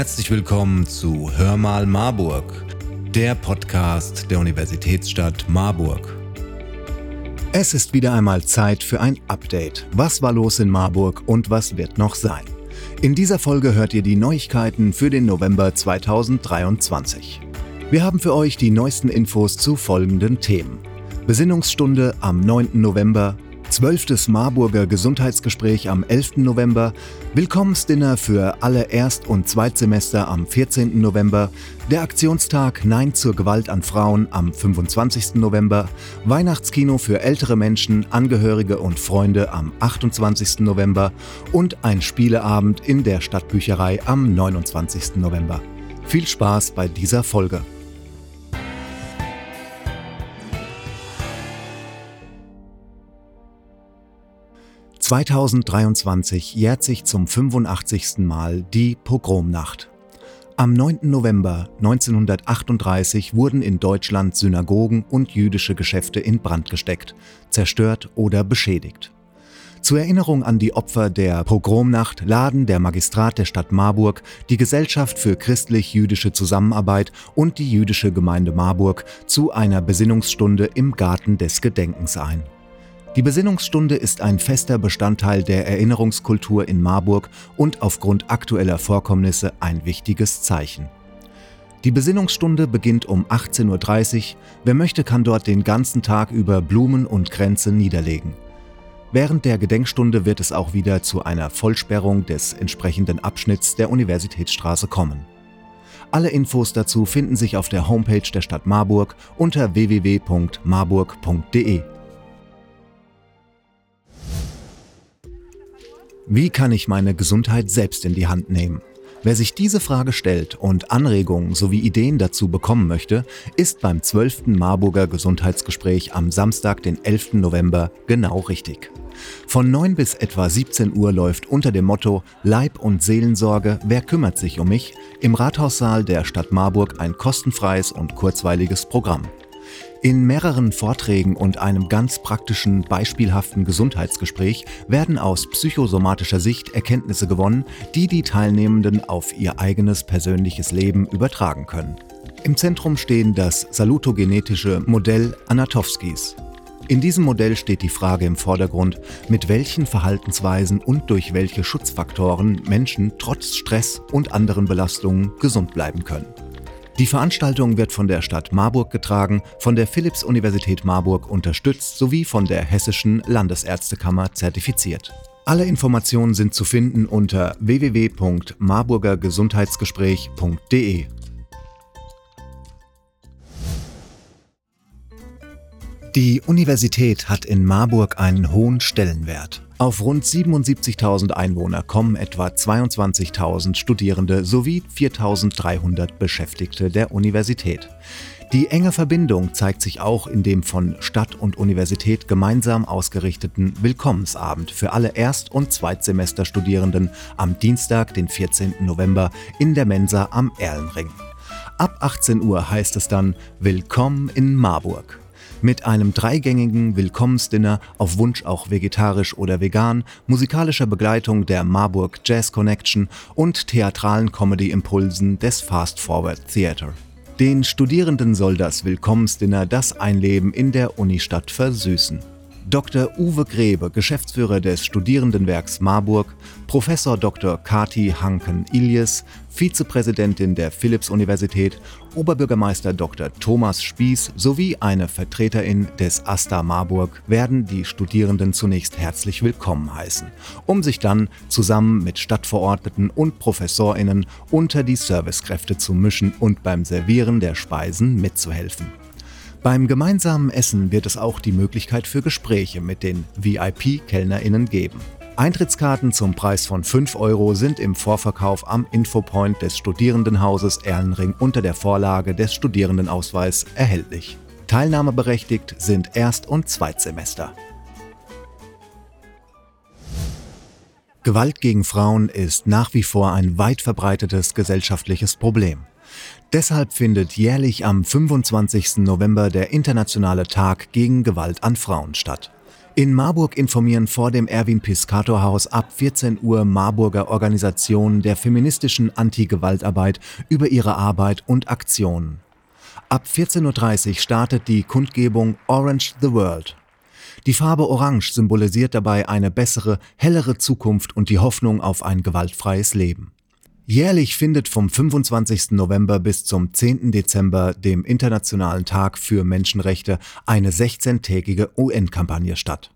Herzlich willkommen zu Hör mal Marburg, der Podcast der Universitätsstadt Marburg. Es ist wieder einmal Zeit für ein Update. Was war los in Marburg und was wird noch sein? In dieser Folge hört ihr die Neuigkeiten für den November 2023. Wir haben für euch die neuesten Infos zu folgenden Themen. Besinnungsstunde am 9. November, 12. Marburger Gesundheitsgespräch am 11. November, Willkommensdinner für alle Erst- und Zweitsemester am 14. November, der Aktionstag Nein zur Gewalt an Frauen am 25. November, Weihnachtskino für ältere Menschen, Angehörige und Freunde am 28. November und ein Spieleabend in der Stadtbücherei am 29. November. Viel Spaß bei dieser Folge. 2023 jährt sich zum 85. Mal die Pogromnacht. Am 9. November 1938 wurden in Deutschland Synagogen und jüdische Geschäfte in Brand gesteckt, zerstört oder beschädigt. Zur Erinnerung an die Opfer der Pogromnacht laden der Magistrat der Stadt Marburg, die Gesellschaft für christlich-jüdische Zusammenarbeit und die jüdische Gemeinde Marburg zu einer Besinnungsstunde im Garten des Gedenkens ein. Die Besinnungsstunde ist ein fester Bestandteil der Erinnerungskultur in Marburg und aufgrund aktueller Vorkommnisse ein wichtiges Zeichen. Die Besinnungsstunde beginnt um 18.30 Uhr. Wer möchte, kann dort den ganzen Tag über Blumen und Kränze niederlegen. Während der Gedenkstunde wird es auch wieder zu einer Vollsperrung des entsprechenden Abschnitts der Universitätsstraße kommen. Alle Infos dazu finden sich auf der Homepage der Stadt Marburg unter www.marburg.de. Wie kann ich meine Gesundheit selbst in die Hand nehmen? Wer sich diese Frage stellt und Anregungen sowie Ideen dazu bekommen möchte, ist beim 12. Marburger Gesundheitsgespräch am Samstag, den 11. November, genau richtig. Von 9 bis etwa 17 Uhr läuft unter dem Motto Leib- und Seelensorge, wer kümmert sich um mich? im Rathaussaal der Stadt Marburg ein kostenfreies und kurzweiliges Programm. In mehreren Vorträgen und einem ganz praktischen, beispielhaften Gesundheitsgespräch werden aus psychosomatischer Sicht Erkenntnisse gewonnen, die die Teilnehmenden auf ihr eigenes persönliches Leben übertragen können. Im Zentrum stehen das salutogenetische Modell Anatowskis. In diesem Modell steht die Frage im Vordergrund, mit welchen Verhaltensweisen und durch welche Schutzfaktoren Menschen trotz Stress und anderen Belastungen gesund bleiben können. Die Veranstaltung wird von der Stadt Marburg getragen, von der Philipps-Universität Marburg unterstützt sowie von der Hessischen Landesärztekammer zertifiziert. Alle Informationen sind zu finden unter www.marburgergesundheitsgespräch.de. Die Universität hat in Marburg einen hohen Stellenwert. Auf rund 77.000 Einwohner kommen etwa 22.000 Studierende sowie 4.300 Beschäftigte der Universität. Die enge Verbindung zeigt sich auch in dem von Stadt und Universität gemeinsam ausgerichteten Willkommensabend für alle Erst- und Zweitsemesterstudierenden am Dienstag, den 14. November in der Mensa am Erlenring. Ab 18 Uhr heißt es dann Willkommen in Marburg mit einem dreigängigen Willkommensdinner auf Wunsch auch vegetarisch oder vegan, musikalischer Begleitung der Marburg Jazz Connection und theatralen Comedy-Impulsen des Fast Forward Theater. Den Studierenden soll das Willkommensdinner das Einleben in der Unistadt versüßen. Dr. Uwe Grebe, Geschäftsführer des Studierendenwerks Marburg, Professor Dr. Kati Hanken-Iljes, Vizepräsidentin der Philipps-Universität, Oberbürgermeister Dr. Thomas Spieß sowie eine Vertreterin des AStA Marburg werden die Studierenden zunächst herzlich willkommen heißen, um sich dann zusammen mit Stadtverordneten und ProfessorInnen unter die Servicekräfte zu mischen und beim Servieren der Speisen mitzuhelfen. Beim gemeinsamen Essen wird es auch die Möglichkeit für Gespräche mit den VIP-KellnerInnen geben. Eintrittskarten zum Preis von 5 Euro sind im Vorverkauf am Infopoint des Studierendenhauses Erlenring unter der Vorlage des Studierendenausweis erhältlich. Teilnahmeberechtigt sind Erst- und Zweitsemester. Gewalt gegen Frauen ist nach wie vor ein weit verbreitetes gesellschaftliches Problem. Deshalb findet jährlich am 25. November der Internationale Tag gegen Gewalt an Frauen statt. In Marburg informieren vor dem Erwin-Piscator-Haus ab 14 Uhr Marburger Organisationen der feministischen Anti-Gewaltarbeit über ihre Arbeit und Aktionen. Ab 14.30 Uhr startet die Kundgebung Orange the World. Die Farbe Orange symbolisiert dabei eine bessere, hellere Zukunft und die Hoffnung auf ein gewaltfreies Leben. Jährlich findet vom 25. November bis zum 10. Dezember, dem Internationalen Tag für Menschenrechte, eine 16-tägige UN-Kampagne statt.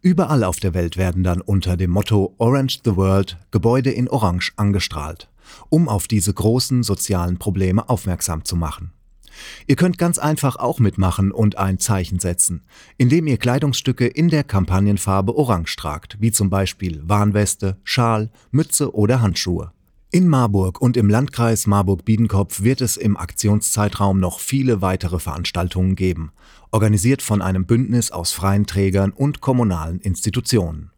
Überall auf der Welt werden dann unter dem Motto Orange the World Gebäude in Orange angestrahlt, um auf diese großen sozialen Probleme aufmerksam zu machen. Ihr könnt ganz einfach auch mitmachen und ein Zeichen setzen, indem ihr Kleidungsstücke in der Kampagnenfarbe Orange tragt, wie zum Beispiel Warnweste, Schal, Mütze oder Handschuhe. In Marburg und im Landkreis Marburg-Biedenkopf wird es im Aktionszeitraum noch viele weitere Veranstaltungen geben, organisiert von einem Bündnis aus freien Trägern und kommunalen Institutionen.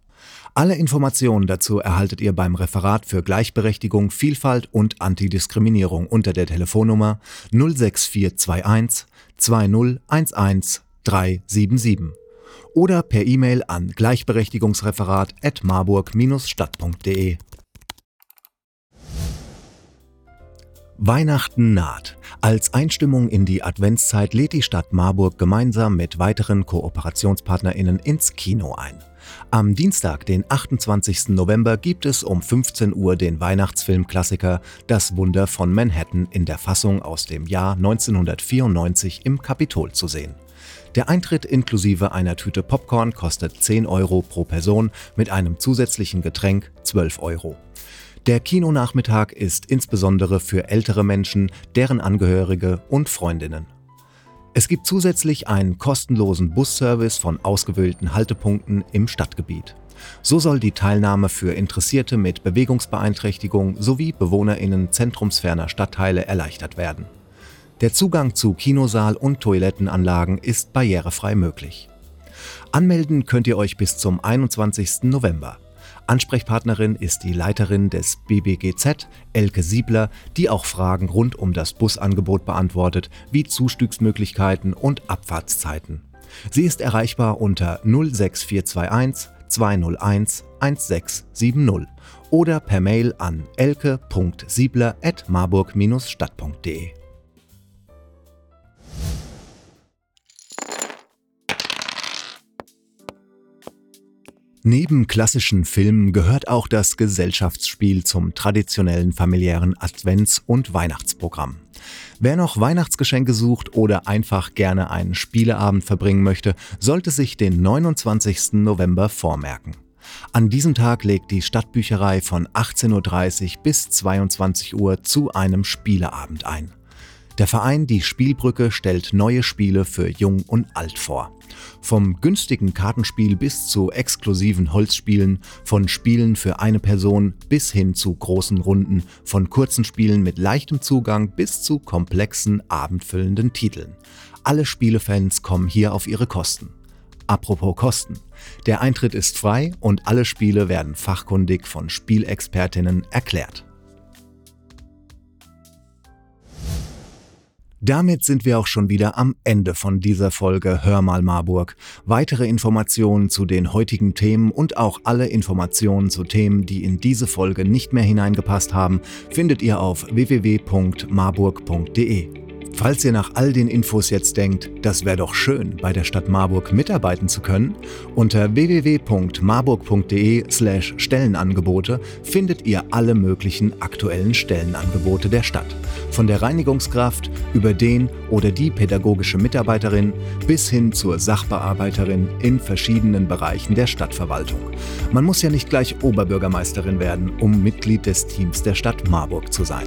Alle Informationen dazu erhaltet ihr beim Referat für Gleichberechtigung, Vielfalt und Antidiskriminierung unter der Telefonnummer 06421 2011 377 oder per E-Mail an gleichberechtigungsreferat at marburg-stadt.de. Weihnachten naht. Als Einstimmung in die Adventszeit lädt die Stadt Marburg gemeinsam mit weiteren KooperationspartnerInnen ins Kino ein. Am Dienstag, den 28. November, gibt es um 15 Uhr den Weihnachtsfilmklassiker Das Wunder von Manhattan in der Fassung aus dem Jahr 1994 im Kapitol zu sehen. Der Eintritt inklusive einer Tüte Popcorn kostet 10 Euro pro Person, mit einem zusätzlichen Getränk 12 Euro. Der Kinonachmittag ist insbesondere für ältere Menschen, deren Angehörige und Freundinnen. Es gibt zusätzlich einen kostenlosen Busservice von ausgewählten Haltepunkten im Stadtgebiet. So soll die Teilnahme für Interessierte mit Bewegungsbeeinträchtigung sowie Bewohnerinnen zentrumsferner Stadtteile erleichtert werden. Der Zugang zu Kinosaal und Toilettenanlagen ist barrierefrei möglich. Anmelden könnt ihr euch bis zum 21. November. Ansprechpartnerin ist die Leiterin des BBGZ, Elke Siebler, die auch Fragen rund um das Busangebot beantwortet, wie Zustiegsmöglichkeiten und Abfahrtszeiten. Sie ist erreichbar unter 06421 201 1670 oder per Mail an elke.siebler.marburg-stadt.de. Neben klassischen Filmen gehört auch das Gesellschaftsspiel zum traditionellen familiären Advents- und Weihnachtsprogramm. Wer noch Weihnachtsgeschenke sucht oder einfach gerne einen Spieleabend verbringen möchte, sollte sich den 29. November vormerken. An diesem Tag legt die Stadtbücherei von 18.30 Uhr bis 22 Uhr zu einem Spieleabend ein. Der Verein Die Spielbrücke stellt neue Spiele für Jung und Alt vor. Vom günstigen Kartenspiel bis zu exklusiven Holzspielen, von Spielen für eine Person bis hin zu großen Runden, von kurzen Spielen mit leichtem Zugang bis zu komplexen, abendfüllenden Titeln. Alle Spielefans kommen hier auf ihre Kosten. Apropos Kosten. Der Eintritt ist frei und alle Spiele werden fachkundig von Spielexpertinnen erklärt. Damit sind wir auch schon wieder am Ende von dieser Folge Hör mal Marburg. Weitere Informationen zu den heutigen Themen und auch alle Informationen zu Themen, die in diese Folge nicht mehr hineingepasst haben, findet ihr auf www.marburg.de. Falls ihr nach all den Infos jetzt denkt, das wäre doch schön, bei der Stadt Marburg mitarbeiten zu können, unter www.marburg.de/slash Stellenangebote findet ihr alle möglichen aktuellen Stellenangebote der Stadt. Von der Reinigungskraft über den oder die pädagogische Mitarbeiterin bis hin zur Sachbearbeiterin in verschiedenen Bereichen der Stadtverwaltung. Man muss ja nicht gleich Oberbürgermeisterin werden, um Mitglied des Teams der Stadt Marburg zu sein.